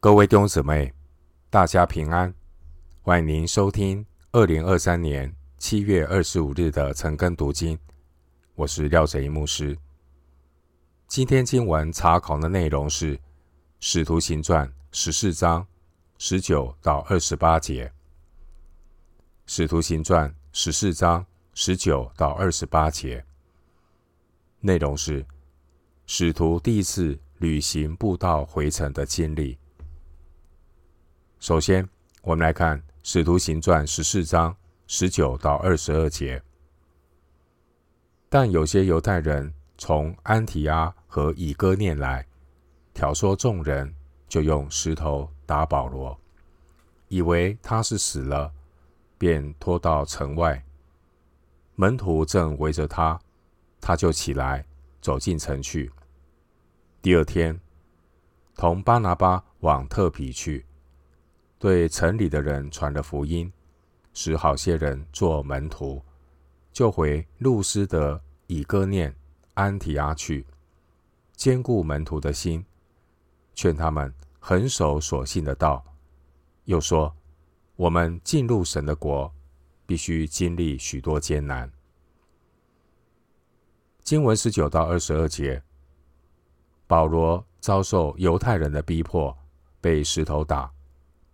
各位弟兄姊妹，大家平安！欢迎您收听二零二三年七月二十五日的晨更读经。我是廖哲一牧师。今天经文查考的内容是《使徒行传》十四章十九到二十八节，《使徒行传》十四章十九到二十八节内容是使徒第一次旅行步道回程的经历。首先，我们来看《使徒行传》十四章十九到二十二节。但有些犹太人从安提阿和以哥念来，挑唆众人，就用石头打保罗，以为他是死了，便拖到城外。门徒正围着他，他就起来走进城去。第二天，同巴拿巴往特庇去。对城里的人传了福音，使好些人做门徒，就回路斯德、以哥念、安提阿去，坚固门徒的心，劝他们恒守所信的道。又说：我们进入神的国，必须经历许多艰难。经文十九到二十二节，保罗遭受犹太人的逼迫，被石头打。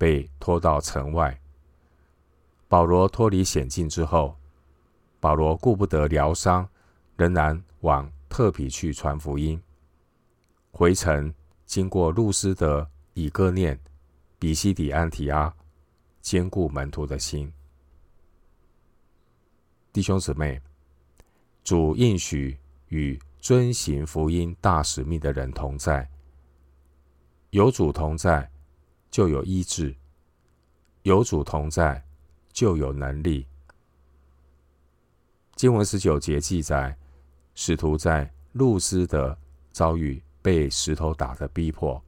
被拖到城外。保罗脱离险境之后，保罗顾不得疗伤，仍然往特比去传福音。回程经过路斯德、以哥念、比西底安提阿，坚固门徒的心。弟兄姊妹，主应许与遵行福音大使命的人同在，有主同在，就有医治，有主同在，就有能力。经文十九节记载，使徒在路斯的遭遇被石头打的逼迫。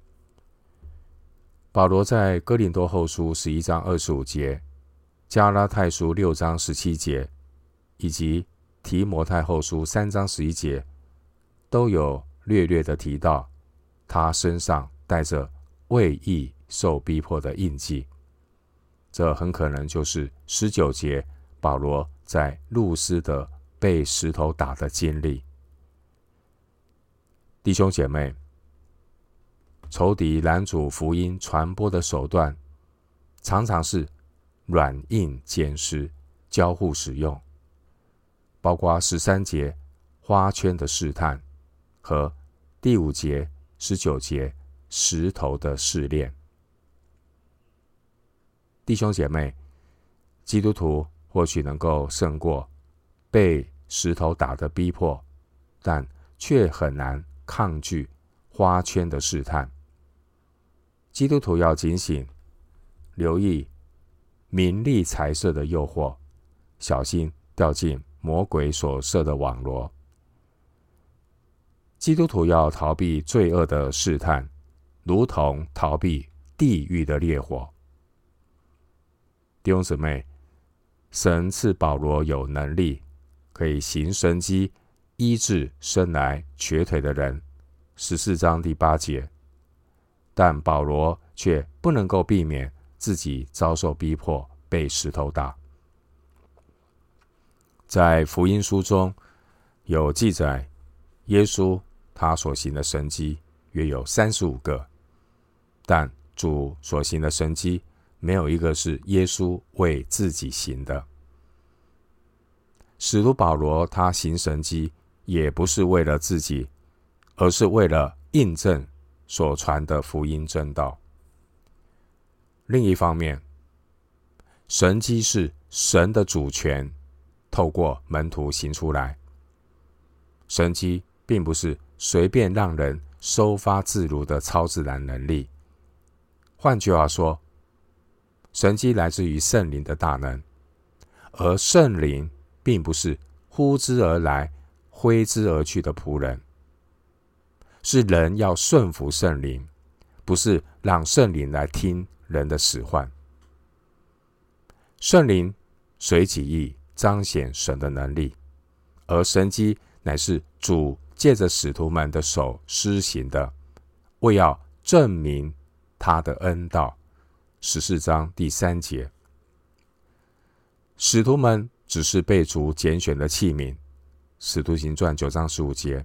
保罗在哥林多后书十一章二十五节、加拉太书六章十七节，以及提摩太后书三章十一节，都有略略的提到，他身上带着为义受逼迫的印记，这很可能就是十九节保罗在路斯的被石头打的经历。弟兄姐妹，仇敌拦阻福音传播的手段，常常是软硬兼施，交互使用，包括十三节花圈的试探和第五节、十九节石头的试炼。弟兄姐妹，基督徒或许能够胜过被石头打的逼迫，但却很难抗拒花圈的试探。基督徒要警醒，留意名利财色的诱惑，小心掉进魔鬼所设的网罗。基督徒要逃避罪恶的试探，如同逃避地狱的烈火。弟兄姊妹，神赐保罗有能力，可以行神迹，医治生来瘸腿的人。十四章第八节，但保罗却不能够避免自己遭受逼迫，被石头打。在福音书中有记载，耶稣他所行的神迹约有三十五个，但主所行的神迹。没有一个是耶稣为自己行的。使徒保罗他行神迹，也不是为了自己，而是为了印证所传的福音正道。另一方面，神迹是神的主权，透过门徒行出来。神迹并不是随便让人收发自如的超自然能力。换句话说，神迹来自于圣灵的大能，而圣灵并不是呼之而来、挥之而去的仆人，是人要顺服圣灵，不是让圣灵来听人的使唤。圣灵随己意彰显神的能力，而神迹乃是主借着使徒们的手施行的，为要证明他的恩道。十四章第三节，使徒们只是被主拣选的器皿。使徒行传九章十五节，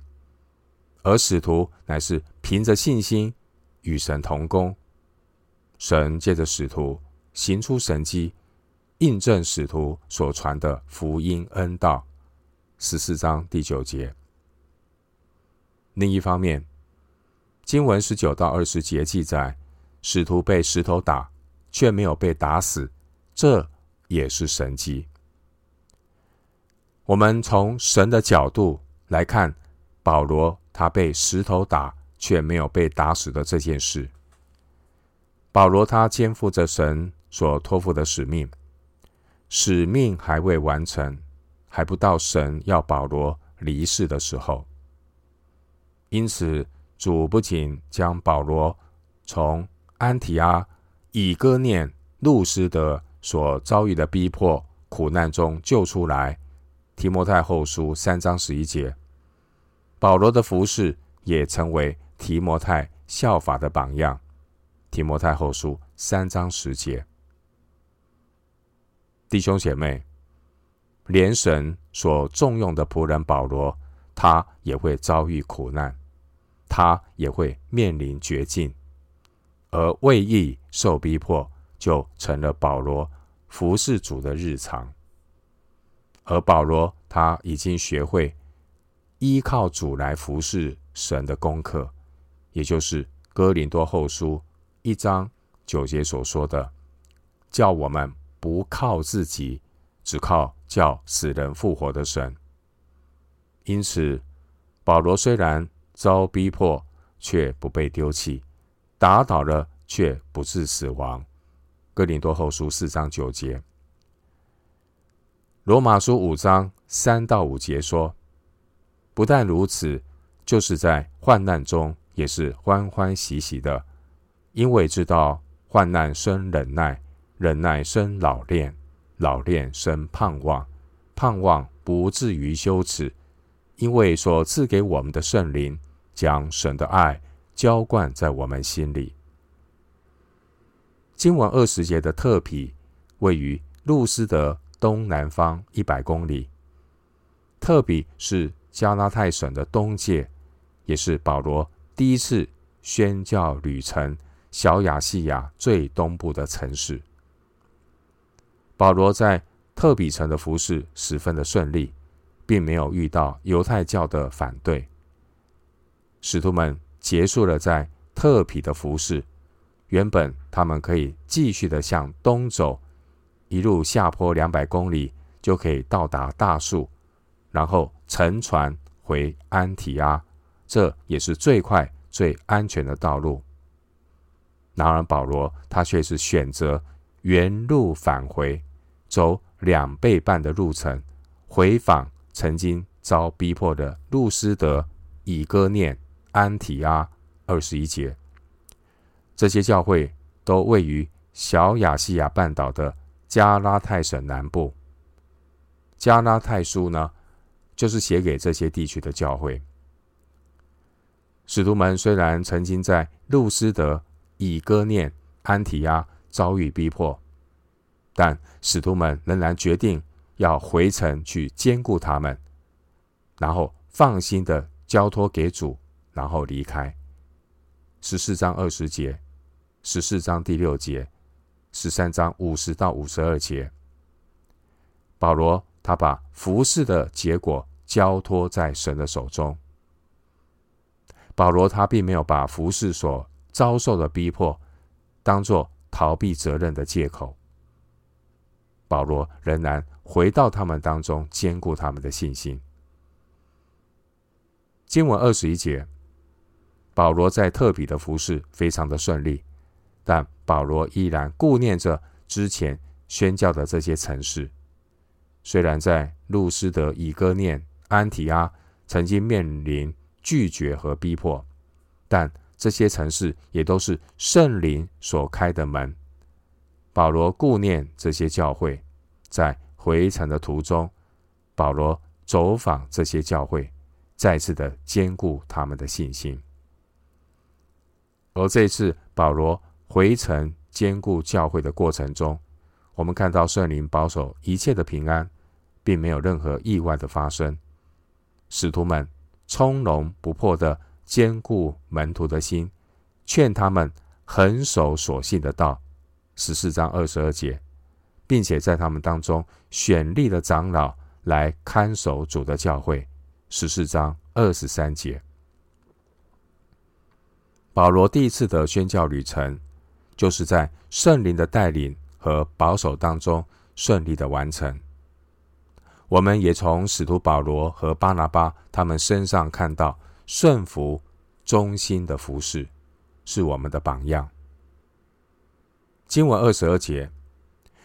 而使徒乃是凭着信心与神同工，神借着使徒行出神迹，印证使徒所传的福音恩道。十四章第九节。另一方面，经文十九到二十节记载，使徒被石头打，却没有被打死，这也是神迹。我们从神的角度来看，保罗他被石头打，却没有被打死的这件事。保罗他肩负着神所托付的使命，使命还未完成，还不到神要保罗离世的时候。因此，主不仅将保罗从安提阿、以哥念、路斯德所遭遇的逼迫、苦难中救出来。提摩太后书三章十一节，保罗的服饰也成为提摩太效法的榜样。提摩太后书三章十节，弟兄姐妹，连神所重用的仆人保罗，他也会遭遇苦难，他也会面临绝境，而为义受逼迫，就成了保罗服侍主的日常。而保罗他已经学会依靠主来服侍神的功课，也就是哥林多后书一章九节所说的，叫我们不靠自己，只靠叫死人复活的神。因此，保罗虽然遭逼迫，却不被丢弃；打倒了，却不致死亡。哥林多后书四章九节。罗马书五章三到五节说：“不但如此，就是在患难中也是欢欢喜喜的，因为知道患难生忍耐，忍耐生老练，老练生盼望，盼望不至于羞耻，因为所赐给我们的圣灵将神的爱浇灌在我们心里。”经文二十节的特庇位于路斯德。东南方一百公里，特比是加拉太省的东界，也是保罗第一次宣教旅程小亚细亚最东部的城市。保罗在特比城的服事十分的顺利，并没有遇到犹太教的反对。使徒们结束了在特庇的服饰，原本他们可以继续的向东走。一路下坡两百公里就可以到达大树，然后乘船回安提阿，这也是最快最安全的道路。然而保罗他却是选择原路返回，走两倍半的路程，回访曾经遭逼迫的路斯德、以哥念、安提阿。二十一节，这些教会都位于小亚细亚半岛的。加拉太省南部，加拉太书呢，就是写给这些地区的教会。使徒们虽然曾经在路斯德、以哥念、安提阿遭遇逼迫，但使徒们仍然决定要回城去兼顾他们，然后放心的交托给主，然后离开。十四章二十节，十四章第六节。十三章五十到五十二节，保罗他把服事的结果交托在神的手中。保罗他并没有把服事所遭受的逼迫当作逃避责任的借口。保罗仍然回到他们当中，坚固他们的信心。经文二十一节，保罗在特比的服饰非常的顺利。但保罗依然顾念着之前宣教的这些城市，虽然在路斯德、以哥念、安提阿曾经面临拒绝和逼迫，但这些城市也都是圣灵所开的门。保罗顾念这些教会，在回程的途中，保罗走访这些教会，再次的坚固他们的信心。而这次保罗。回城兼顾教会的过程中，我们看到圣灵保守一切的平安，并没有任何意外的发生。使徒们从容不迫地兼顾门徒的心，劝他们恒守所信的道。十四章二十二节，并且在他们当中选立了长老来看守主的教会。十四章二十三节。保罗第一次的宣教旅程，就是在圣灵的带领和保守当中顺利的完成。我们也从使徒保罗和巴拿巴他们身上看到顺服、忠心的服饰，是我们的榜样。经文二十二节，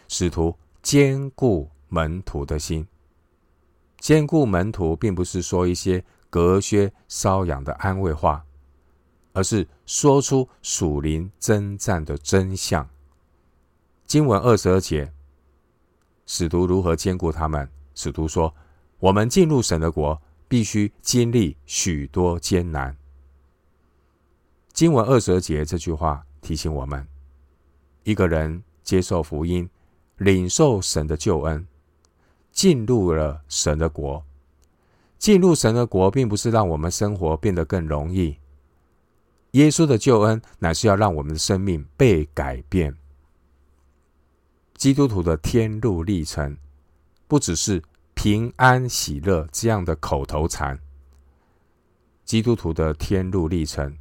使徒坚固门徒的心。坚固门徒，并不是说一些隔靴搔痒的安慰话。而是说出属灵征战的真相。经文二十二节，使徒如何坚固他们？使徒说：“我们进入神的国，必须经历许多艰难。”经文二十二节这句话提醒我们：一个人接受福音，领受神的救恩，进入了神的国。进入神的国，并不是让我们生活变得更容易。耶稣的救恩乃是要让我们的生命被改变。基督徒的天路历程，不只是平安喜乐这样的口头禅。基督徒的天路历程，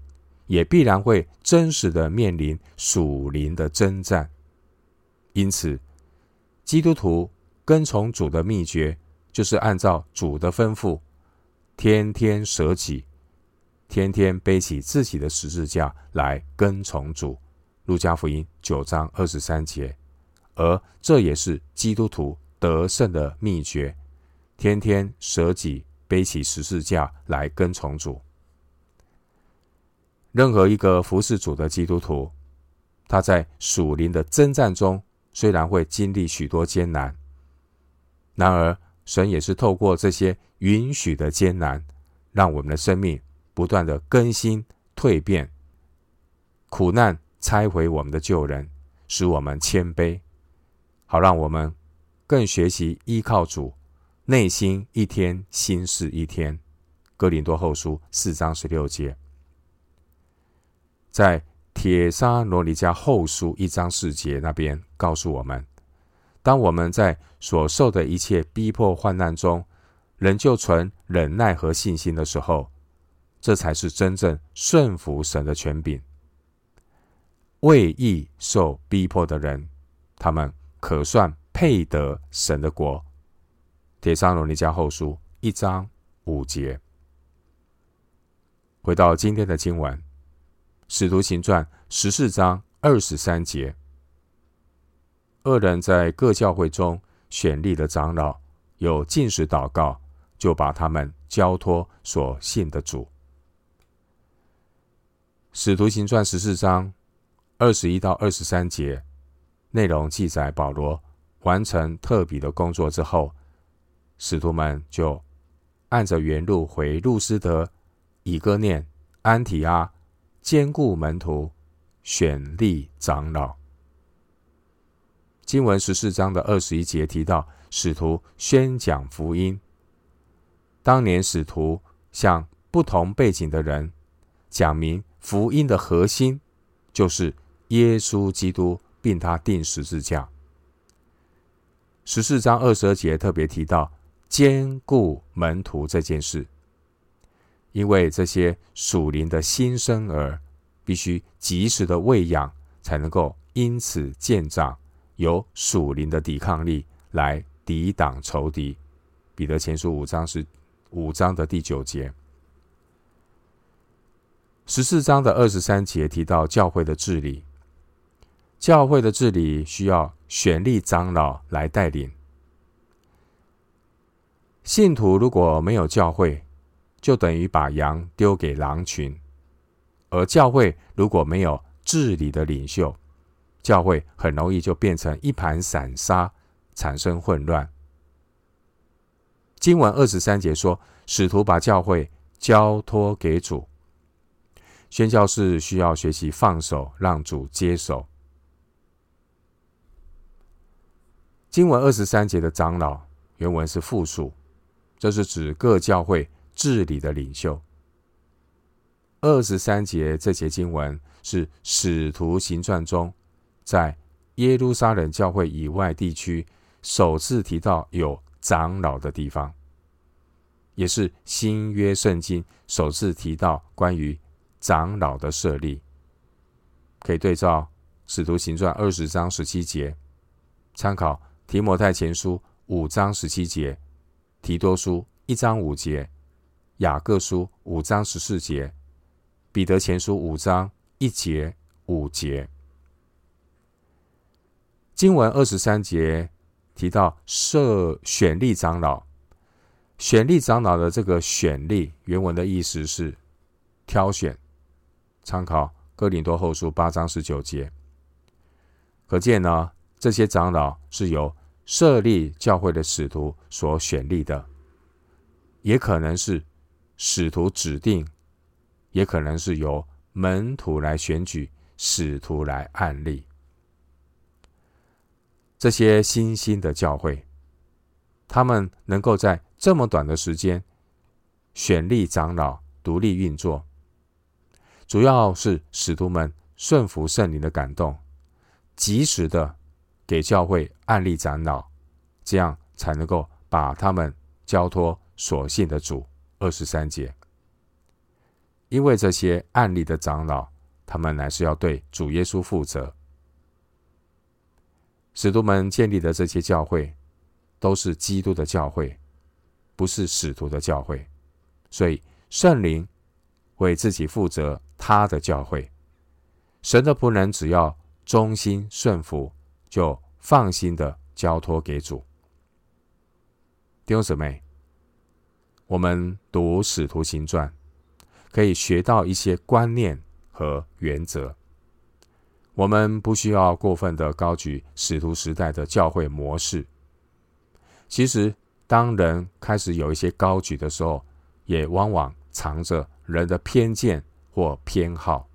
也必然会真实的面临属灵的征战。因此，基督徒跟从主的秘诀，就是按照主的吩咐，天天舍己。天天背起自己的十字架来跟从主，路加福音九章二十三节，而这也是基督徒得胜的秘诀。天天舍己，背起十字架来跟从主。任何一个服侍主的基督徒，他在属灵的征战中，虽然会经历许多艰难，然而神也是透过这些允许的艰难，让我们的生命。不断的更新蜕变，苦难拆毁我们的旧人，使我们谦卑，好让我们更学习依靠主，内心一天心事一天。哥林多后书四章十六节，在铁沙罗尼迦后书一章四节那边告诉我们，当我们在所受的一切逼迫患难中，仍旧存忍耐和信心的时候。这才是真正顺服神的权柄。为义受逼迫的人，他们可算配得神的国。帖撒罗尼加后书一章五节。回到今天的经文，使徒行传十四章二十三节。二人在各教会中选立的长老，有禁食祷告，就把他们交托所信的主。使徒行传十四章二十一到二十三节内容记载，保罗完成特比的工作之后，使徒们就按着原路回路斯德、以哥念、安提阿，兼顾门徒，选立长老。经文十四章的二十一节提到，使徒宣讲福音。当年使徒向不同背景的人讲明。福音的核心就是耶稣基督，并他钉十字架。十四章二十二节特别提到兼顾门徒这件事，因为这些属灵的新生儿必须及时的喂养，才能够因此渐长，有属灵的抵抗力来抵挡仇敌。彼得前书五章是五章的第九节。十四章的二十三节提到教会的治理，教会的治理需要选立长老来带领。信徒如果没有教会，就等于把羊丢给狼群；而教会如果没有治理的领袖，教会很容易就变成一盘散沙，产生混乱。经文二十三节说，使徒把教会交托给主。宣教士需要学习放手，让主接手。经文二十三节的长老，原文是复数，这是指各教会治理的领袖。二十三节这节经文是使徒行传中，在耶路撒冷教会以外地区首次提到有长老的地方，也是新约圣经首次提到关于长老的设立。可以对照使徒行传二十章十七节，参考提摩太前书五章十七节，提多书一章五节，雅各书五章十四节。彼得前书五章一节五节，经文二十三节提到设选立长老，选立长老的这个选立原文的意思是挑选，参考哥林多后书八章十九节。可见呢，这些长老是由设立教会的使徒所选立的，也可能是使徒指定。也可能是由门徒来选举，使徒来按立。这些新兴的教会，他们能够在这么短的时间选立长老，独立运作，主要是使徒们顺服圣灵的感动，及时的给教会按立长老，这样才能够把他们交托所信的主。二十三节。因为这些按立的长老，他们乃是要对主耶稣负责。使徒们建立的这些教会，都是基督的教会，不是使徒的教会。所以圣灵为自己负责他的教会。神的仆人只要忠心顺服，就放心的交托给主。弟兄姊妹，我们读使徒行传。可以学到一些观念和原则。我们不需要过分的高举使徒时代的教会模式。其实，当人开始有一些高举的时候，也往往藏着人的偏见或偏好。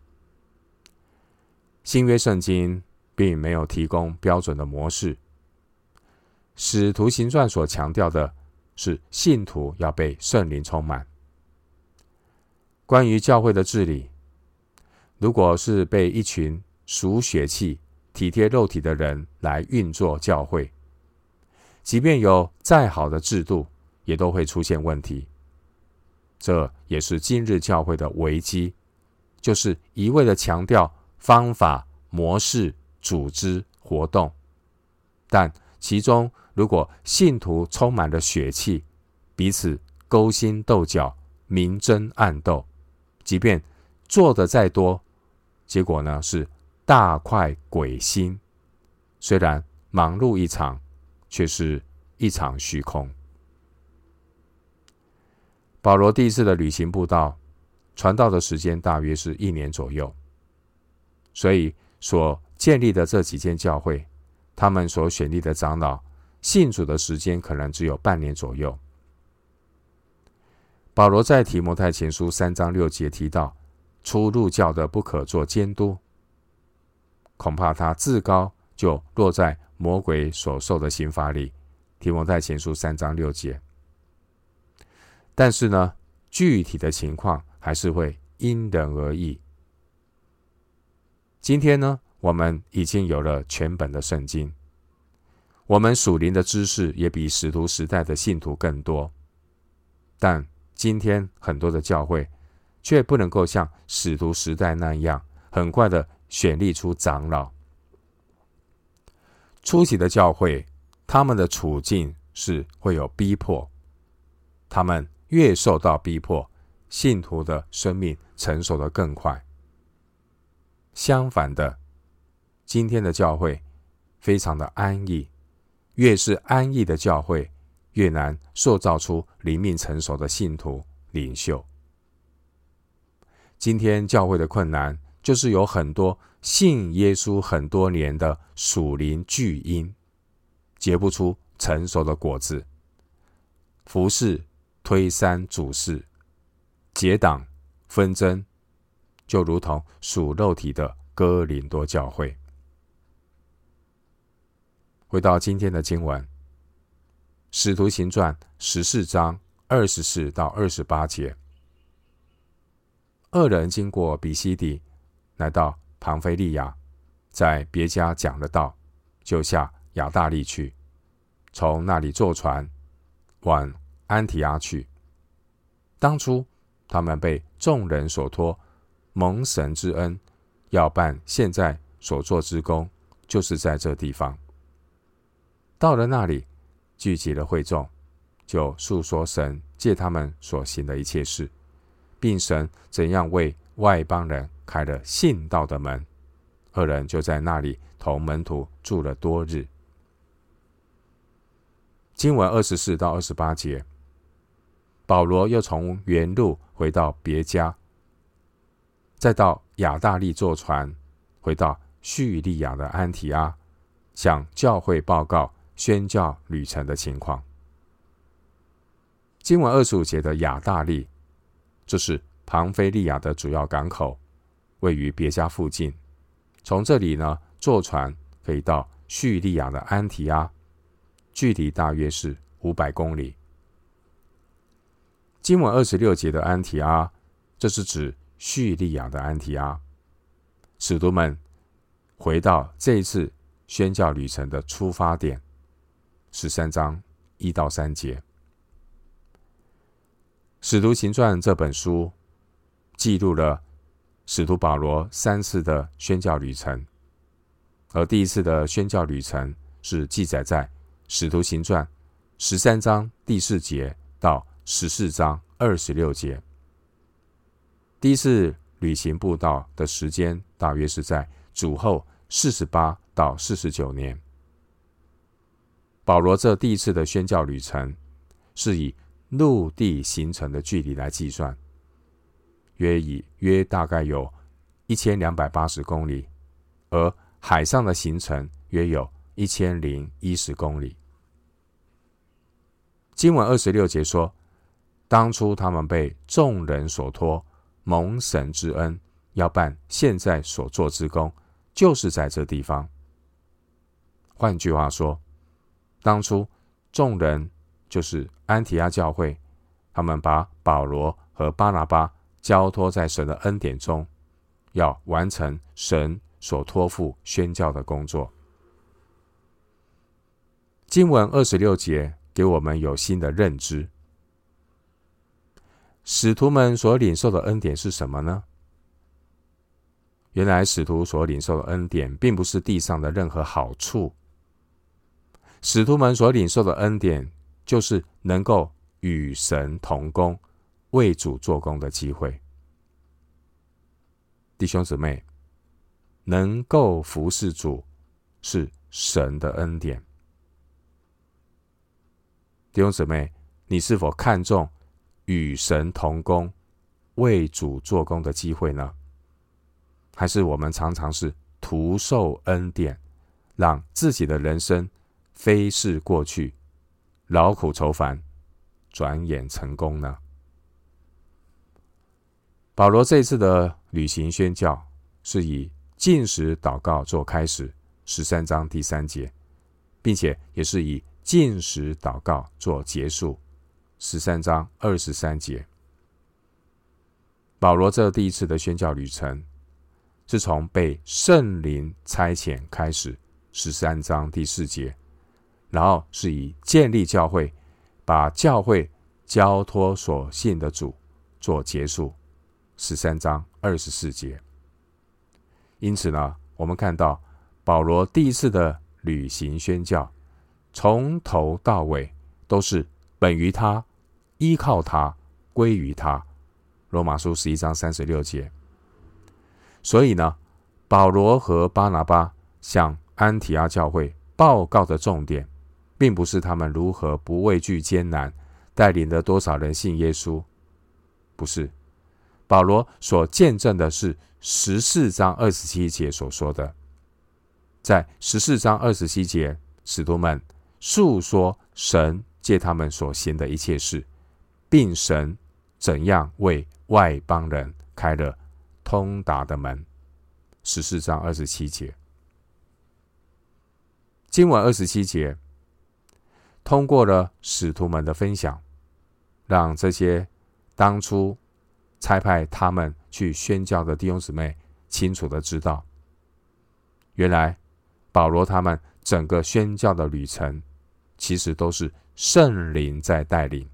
新约圣经并没有提供标准的模式。使徒行传所强调的是，信徒要被圣灵充满。关于教会的治理，如果是被一群属血气、体贴肉体的人来运作教会，即便有再好的制度，也都会出现问题。这也是今日教会的危机，就是一味的强调方法、模式、组织、活动，但其中如果信徒充满了血气，彼此勾心斗角、明争暗斗。即便做的再多，结果呢是大快鬼心。虽然忙碌一场，却是一场虚空。保罗第一次的旅行布道，传道的时间大约是一年左右，所以所建立的这几间教会，他们所选立的长老信主的时间可能只有半年左右。保罗在提摩太前书三章六节提到，初入教的不可做监督，恐怕他自高就落在魔鬼所受的刑罚里。提摩太前书三章六节。但是呢，具体的情况还是会因人而异。今天呢，我们已经有了全本的圣经，我们属灵的知识也比使徒时代的信徒更多，但。今天很多的教会，却不能够像使徒时代那样，很快的选立出长老。初期的教会，他们的处境是会有逼迫，他们越受到逼迫，信徒的生命成熟得更快。相反的，今天的教会非常的安逸，越是安逸的教会，越难塑造出灵命成熟的信徒领袖。今天教会的困难，就是有很多信耶稣很多年的属灵巨婴，结不出成熟的果子，服侍推三阻四，结党纷争，就如同属肉体的哥林多教会。回到今天的经文，《使徒行传》十四章二十四到二十八节，二人经过比西底，来到庞菲利亚，在别家讲了道，就下亚大利去，从那里坐船往安提阿去。当初他们被众人所托，蒙神之恩，要办现在所做之工，就是在这地方。到了那里，聚集了会众，就述说神借他们所行的一切事，并神怎样为外邦人开了信道的门。二人就在那里同门徒住了多日。经文二十四到二十八节，保罗又从原路回到别家，再到亚大利坐船，回到叙利亚的安提阿，向教会报告。宣教旅程的情况。经文二十五节的亚大利，这是庞菲利亚的主要港口，位于别家附近。从这里呢，坐船可以到叙利亚的安提阿，距离大约是五百公里。经文二十六节的安提阿，这是指叙利亚的安提阿。使徒们回到这一次宣教旅程的出发点。十三章一到三节，《使徒行传》这本书记录了使徒保罗三次的宣教旅程，而第一次的宣教旅程是记载在《使徒行传》十三章第四节到十四章二十六节。第一次旅行布道的时间大约是在主后四十八到四十九年。保罗这第一次的宣教旅程，是以陆地行程的距离来计算，约以约大概有一千两百八十公里，而海上的行程约有一千零一十公里。经文二十六节说，当初他们被众人所托，蒙神之恩，要办现在所做之功，就是在这地方。换句话说。当初众人就是安提阿教会，他们把保罗和巴拿巴交托在神的恩典中，要完成神所托付宣教的工作。经文二十六节给我们有新的认知：使徒们所领受的恩典是什么呢？原来使徒所领受的恩典，并不是地上的任何好处。使徒们所领受的恩典，就是能够与神同工、为主做工的机会。弟兄姊妹，能够服侍主是神的恩典。弟兄姊妹，你是否看重与神同工、为主做工的机会呢？还是我们常常是徒受恩典，让自己的人生飞逝过去，劳苦愁烦，转眼成功呢？保罗这次的旅行宣教是以禁食祷告做开始，十三章第三节，并且也是以禁食祷告做结束，十三章二十三节。保罗这第一次的宣教旅程是从被圣灵差遣开始，十三章第四节。然后是以建立教会，把教会交托所信的主做结束，十三章二十四节。因此呢，我们看到保罗第一次的旅行宣教，从头到尾都是本于他、依靠他、归于他。罗马书十一章三十六节。所以呢，保罗和巴拿巴向安提阿教会报告的重点。并不是他们如何不畏惧艰难，带领了多少人信耶稣，不是。保罗所见证的是十四章二十七节所说的，在十四章二十七节，使徒们述说神借他们所行的一切事，并神怎样为外邦人开了通达的门。十四章二十七节，经文二十七节，通过了使徒们的分享，让这些当初差派他们去宣教的弟兄姊妹清楚的知道，原来保罗他们整个宣教的旅程，其实都是圣灵在带领，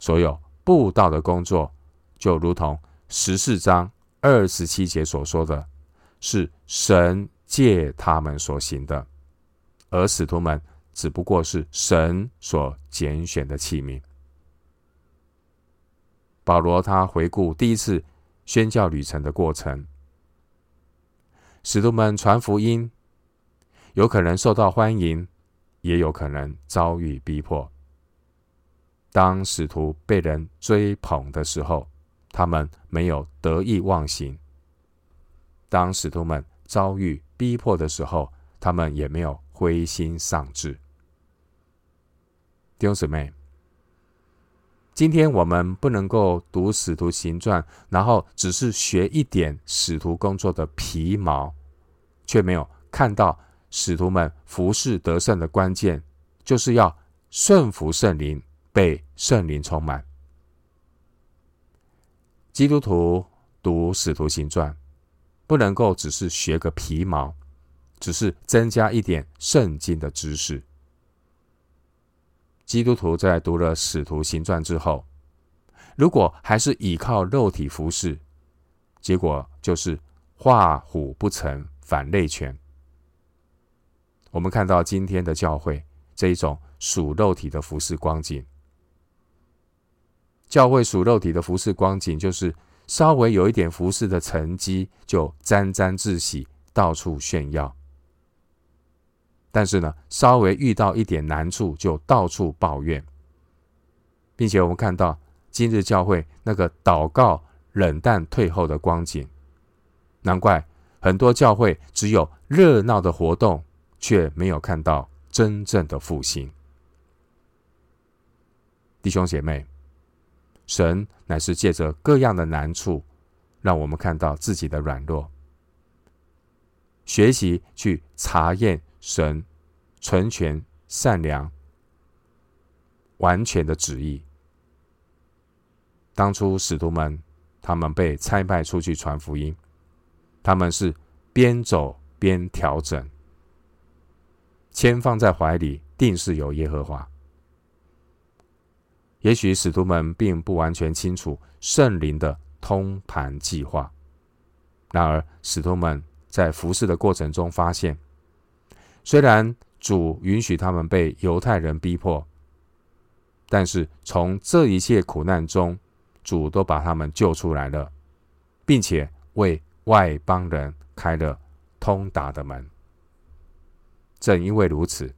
所有布道的工作，就如同十四章二十七节所说的。是神借他们所行的，而使徒们只不过是神所拣选的器皿。保罗他回顾第一次宣教旅程的过程，使徒们传福音，有可能受到欢迎，也有可能遭遇逼迫。当使徒被人追捧的时候，他们没有得意忘形。当使徒们遭遇逼迫的时候，他们也没有灰心丧志。弟兄姊妹，今天我们不能够读《使徒行传》，然后只是学一点使徒工作的皮毛，却没有看到使徒们服侍得胜的关键，就是要顺服圣灵，被圣灵充满。基督徒读《使徒行传》。不能够只是学个皮毛，只是增加一点圣经的知识。基督徒在读了《使徒行传》之后，如果还是依靠肉体服事，结果就是画虎不成反类犬。我们看到今天的教会这一种属肉体的服事光景，教会属肉体的服事光景就是。稍微有一点服侍的成绩，就沾沾自喜，到处炫耀。但是呢，稍微遇到一点难处，就到处抱怨，并且我们看到今日教会那个祷告冷淡退后的光景，难怪很多教会只有热闹的活动，却没有看到真正的复兴。弟兄姐妹。神乃是借着各样的难处，让我们看到自己的软弱，学习去查验神纯全、善良、完全的旨意。当初使徒们，他们被差派出去传福音，他们是边走边调整，签放在怀里，定是有耶和华。也许使徒们并不完全清楚圣灵的通盘计划，然而使徒们在服侍的过程中发现，虽然主允许他们被犹太人逼迫，但是从这一切苦难中，主都把他们救出来了，并且为外邦人开了通达的门。正因为如此，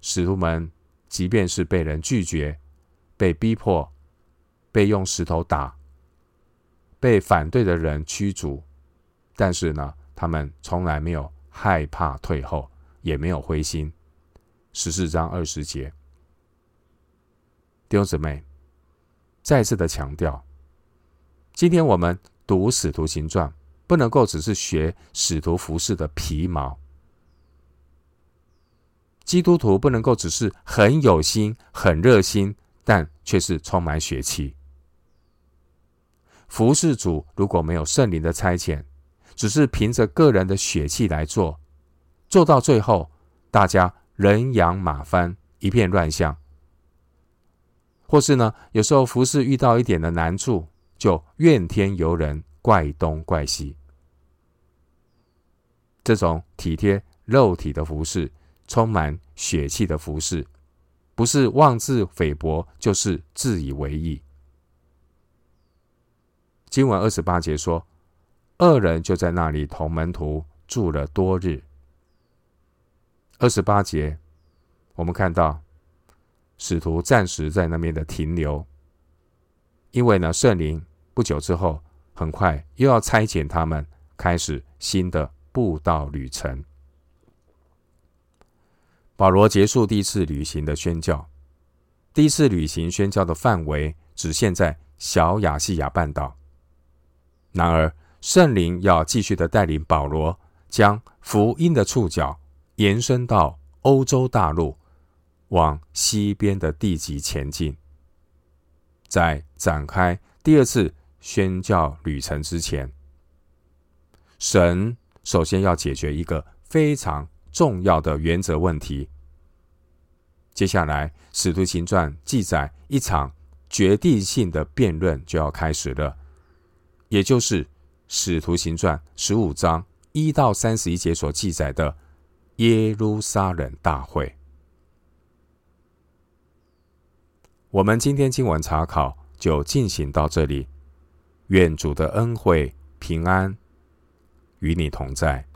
使徒们即便是被人拒绝，被逼迫，被用石头打，被反对的人驱逐，但是呢，他们从来没有害怕退后，也没有灰心。十四章二十节，弟兄姊妹，再次的强调，今天我们读《使徒行传》，不能够只是学使徒服饰的皮毛。基督徒不能够只是很有心、很热心。但却是充满血气。服侍主如果没有圣灵的差遣，只是凭着个人的血气来做，做到最后，大家人仰马翻，一片乱象。或是呢，有时候服侍遇到一点的难处，就怨天尤人，怪东怪西。这种体贴肉体的服侍，充满血气的服侍。不是妄自菲薄，就是自以为意。经文二十八节说，二人就在那里同门徒住了多日。二十八节，我们看到使徒暂时在那边的停留，因为呢，圣灵不久之后，很快又要差遣他们开始新的布道旅程。保罗结束第一次旅行的宣教。第一次旅行宣教的范围只限在小亚细亚半岛。然而，圣灵要继续的带领保罗，将福音的触角延伸到欧洲大陆，往西边的地极前进。在展开第二次宣教旅程之前，神首先要解决一个非常重要的原则问题。接下来，《使徒行传》记载一场决定性的辩论就要开始了，也就是《使徒行传》十五章一到三十一节所记载的耶路撒冷大会。我们今天经文查考就进行到这里，愿主的恩惠平安与你同在。